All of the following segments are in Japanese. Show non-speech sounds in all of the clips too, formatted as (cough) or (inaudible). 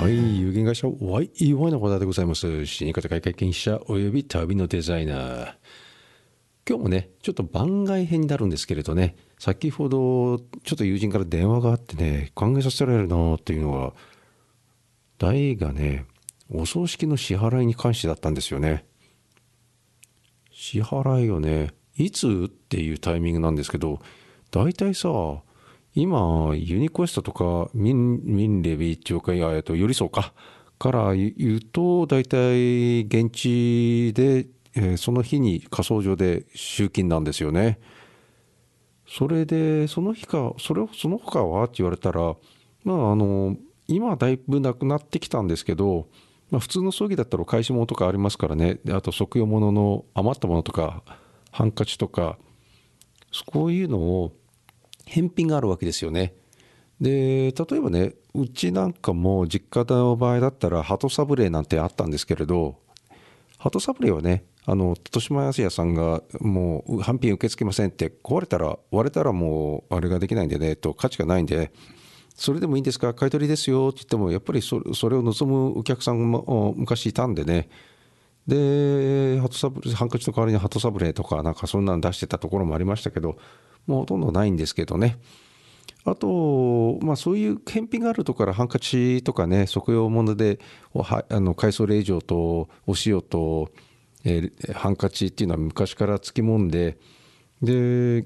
はい、有限会社 YEY の小田でございます。死に方改革研者および旅のデザイナー。今日もね、ちょっと番外編になるんですけれどね、先ほどちょっと友人から電話があってね、考えさせられるなっていうのが、大がね、お葬式の支払いに関してだったんですよね。支払いをね、いつっていうタイミングなんですけど、大体さ、今、ユニクエストとか、ミンミンレビっていうか、いや、えっと、寄り添うか、から言うと、大体、現地で、えーその日に火葬場で集金なんですよね。それで、その日か、それを、その他はって言われたら、まあ、あの、今だいぶなくなってきたんですけど、まあ、普通の葬儀だったら返し物とかありますからね、であと即用物の余ったものとか、ハンカチとか、こういうのを返品があるわけですよね。で例えばねうちなんかも実家の場合だったら鳩サブレーなんてあったんですけれど鳩サブレーはねあの豊島康也さんがもう返品受け付けませんって壊れたら割れたらもうあれができないんでねと価値がないんでそれでもいいんですか？買い取りですよって言ってもやっぱりそれを望むお客さんも昔いたんでねでハトサブハンカチの代わりにハトサブレとかなんかそんなの出してたところもありましたけどもうほとんどないんですけどね。あと、まあ、そういう返品があるところからハンカチとかね即用物であの海藻令状とお塩と、えーハンカチっていうのは昔からつきもんでで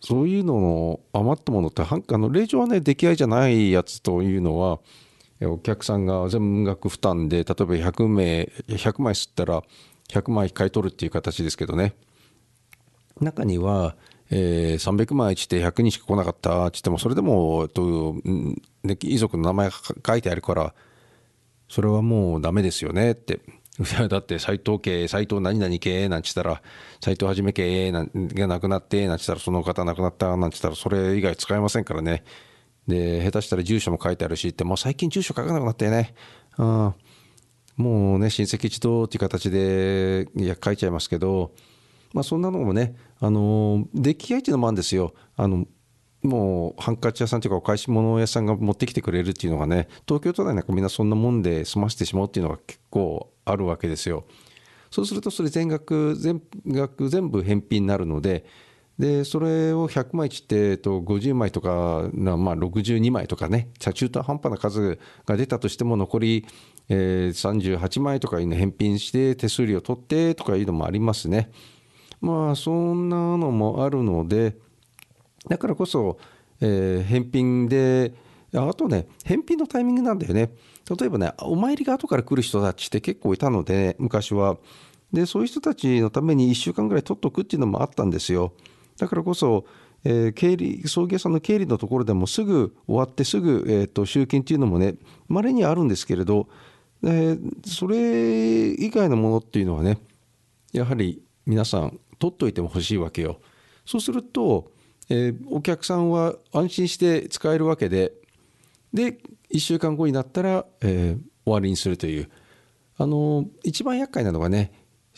そういうのの余ったものってハンあの令状はね出来合いじゃないやつというのはお客さんが全額負担で例えば100名100枚吸ったら100枚買い取るっていう形ですけどね中には、えー300枚って100人しか来なかったって言ってもそれでも、とね、遺族の名前が書いてあるからそれはもうダメですよねって。(laughs) だって斎藤家、斎藤何々家なんて言ったら、斎藤はじめ家が亡くなってなんて言ったら、その方亡くなったなんて言ったら、それ以外使えませんからね。で、下手したら住所も書いてあるしって、もう最近住所書かなくなってね。うんもうね、親戚一同っていう形でいや書いちゃいますけど、まあ、そんなのもね、あの出来合いっていうのもあるんですよ。あのもうハンカチ屋さんというかお返し物屋さんが持ってきてくれるっていうのがね東京都内なんかみんなそんなもんで済ませてしまうっていうのが結構あるわけですよ。そうするとそれ全額全額全部返品になるのででそれを100枚切って、えっと、50枚とか、まあ、62枚とかね中途半端な数が出たとしても残り、えー38枚とかいうの返品して手数料取ってとかいうのもありますね。まあそんなのもあるのでだからこそ、えー返品であとね返品のタイミングなんだよね。例えばねお参りが後から来る人たちって結構いたので、昔は。でそういう人たちのために1週間ぐらい取っとくっていうのもあったんですよ。だからこそ、えー経理葬儀屋さんの経理のところでもすぐ終わってすぐ、えー、と集金っていうのもねまれにあるんですけれど、えーそれ以外のものっていうのはねやはり皆さん取っといても欲しいわけよ。そうすると、えーお客さんは安心して使えるわけでで1週間後になったら、えー終わりにするというあの一番厄介なのがね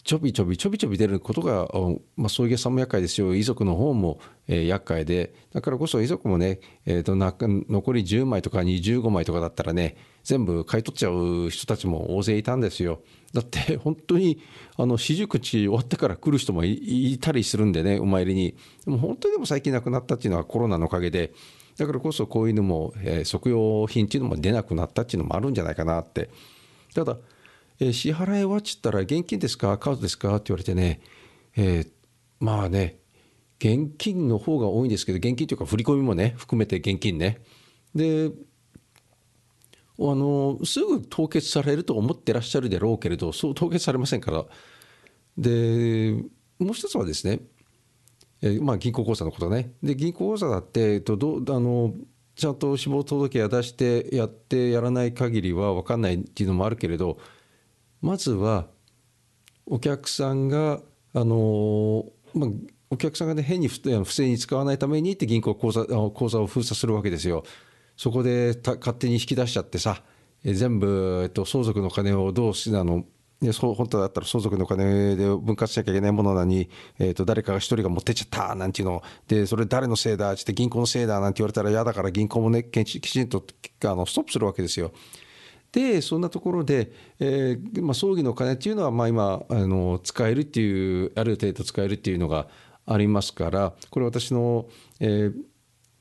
ちょびちょびちょびちょび出ることが、まあ、葬儀屋さんも厄介ですよ。遺族の方も、えー厄介で。だからこそ遺族もね、えーとな残り10枚とか25枚とかだったらね全部買い取っちゃう人たちも大勢いたんですよ。だって (laughs) 本当にあの四十九日終わってから来る人もいたりするんでねお参りに。でも本当にでも最近亡くなったっていうのはコロナのおかげでだからこそこういうのも、えー即用品っていうのも出なくなったっていうのもあるんじゃないかなって。ただ、え支払いはっつったら現金ですか？カードですか？って言われてね、えーまあね現金の方が多いんですけど現金というか振り込みもね含めて現金ね。であのすぐ凍結されると思ってらっしゃるでろうけれどそう凍結されませんから。でもう一つはですねえーまあ、銀行口座のことね。で銀行口座だって、えっと、どあのちゃんと死亡届や出してやってやらない限りは分かんないっていうのもあるけれどまずはお客さんがあの、まあ、お客さんがね変に不不正に使わないためにって銀行口座口座を封鎖するわけですよ。そこで勝手に引き出しちゃってさえ全部、えっと、相続の金をどうしあのね、そう本当だったら相続の金で分割しなきゃいけないものなのに、えー、と誰かが一人が持ってっちゃったなんていうのでそれ誰のせいだって銀行のせいだなんて言われたら嫌だから銀行もねきちんとあのストップするわけですよ。でそんなところで、えーまあ、葬儀の金っていうのは、まあ、今あの使えるっていうある程度使えるっていうのがありますからこれ私の、えー、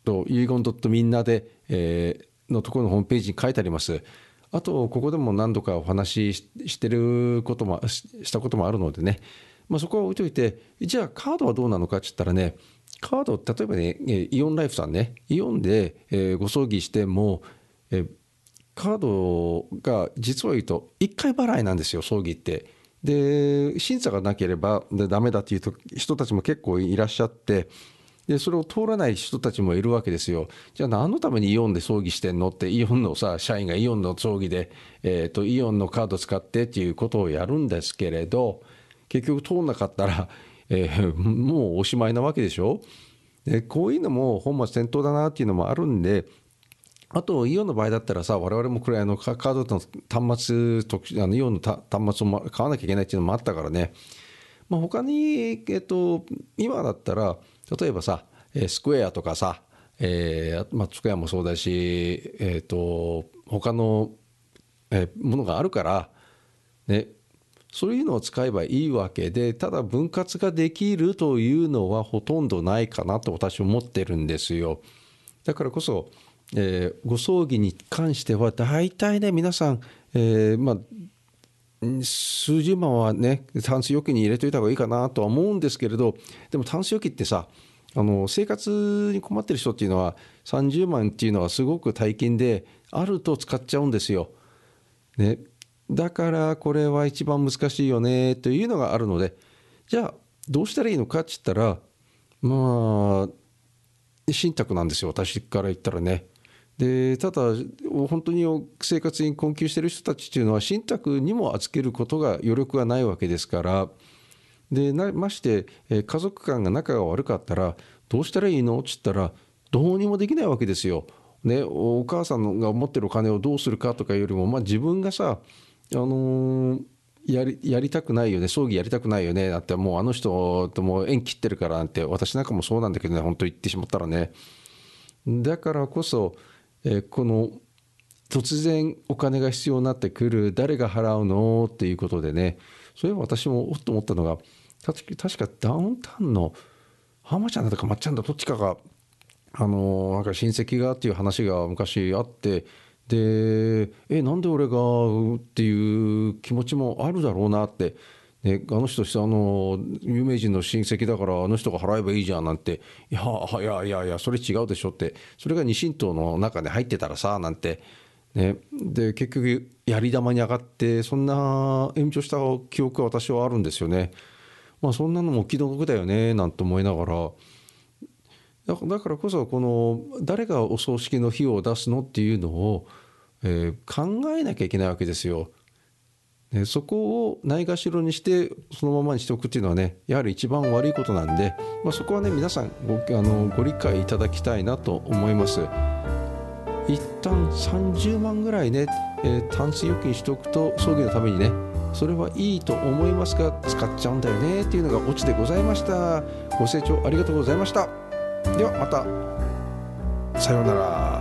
と遺言みんなで、えー、のところのホームページに書いてあります。あとここでも何度かお話ししてることもしたこともあるのでね、まあ、そこは置いといてじゃあカードはどうなのかって言ったらねカード例えばねイオンライフさんねイオンで、えー、ご葬儀しても、えー、カードが実は言うと1回払いなんですよ葬儀って。で審査がなければダメだっていう人たちも結構いらっしゃってでそれを通らない人たちもいるわけですよ。じゃあ何のためにイオンで葬儀してんのってイオンのさ社員がイオンの葬儀で、えーと、イオンのカード使ってっていうことをやるんですけれど結局通んなかったら、えー、もうおしまいなわけでしょ？でこういうのも本末転倒だなっていうのもあるんであと、イオンの場合だったらさ、我々もこれあのカードの端末、特あのイオンの端末を買わなきゃいけないっていうのもあったからね、まあ、他に、えっと、今だったら、例えばさ、スクエアとかさ、えーまあ、スクエアもそうだし、えっと、他の、えー、ものがあるから、ね、そういうのを使えばいいわけで、ただ分割ができるというのはほとんどないかなと私は思ってるんですよ。だからこそ、えー、ご葬儀に関しては大体ね皆さん、えー、まあ数十万はねタンス預金に入れといた方がいいかなとは思うんですけれどでもタンス預金ってさあの生活に困ってる人っていうのは30万っていうのはすごく大金であると使っちゃうんですよ。ね、だからこれは一番難しいよねというのがあるのでじゃあどうしたらいいのかって言ったらまあ信託なんですよ私から言ったらね。でただ本当に生活に困窮している人たちというのは信託にも預けることが余力がないわけですから。でまして家族間が仲が悪かったらどうしたらいいの？って言ったらどうにもできないわけですよ。ね、お母さんが持ってるお金をどうするかとかよりも、まあ、自分がさ、あのー、やりやりたくないよね葬儀やりたくないよねだってもうあの人とも縁切ってるからなんて私なんかもそうなんだけどね本当言ってしまったらね。だからこそえこの突然お金が必要になってくる誰が払うのっていうことでねそれは私もおっと思ったのが確かダウンタウンの浜ちゃんだとかまっちゃんだどっちかがあのなんか親戚がっていう話が昔あってでえなんで俺がっていう気持ちもあるだろうなってね、あの人あの有名人の親戚だからあの人が払えばいいじゃんなんていやいやいやいやそれ違うでしょってそれが二神党の中で入ってたらさなんて、ね、で結局やり玉に上がってそんな延長した記憶は私はあるんですよね。まあ、そんなのも気の毒だよねなんて思いながらだからこそこの誰がお葬式の費用を出すのっていうのを、えー、考えなきゃいけないわけですよ。そこをないがしろにしてそのままにしておくっていうのはねやはり一番悪いことなんで、まあ、そこはね皆さんごあのご理解いただきたいなと思います。一旦30万ぐらいね、えー、タンス預金しておくと葬儀のためにねそれはいいと思いますが使っちゃうんだよねっていうのがオチでございました。ご清聴ありがとうございました。ではまた。さようなら。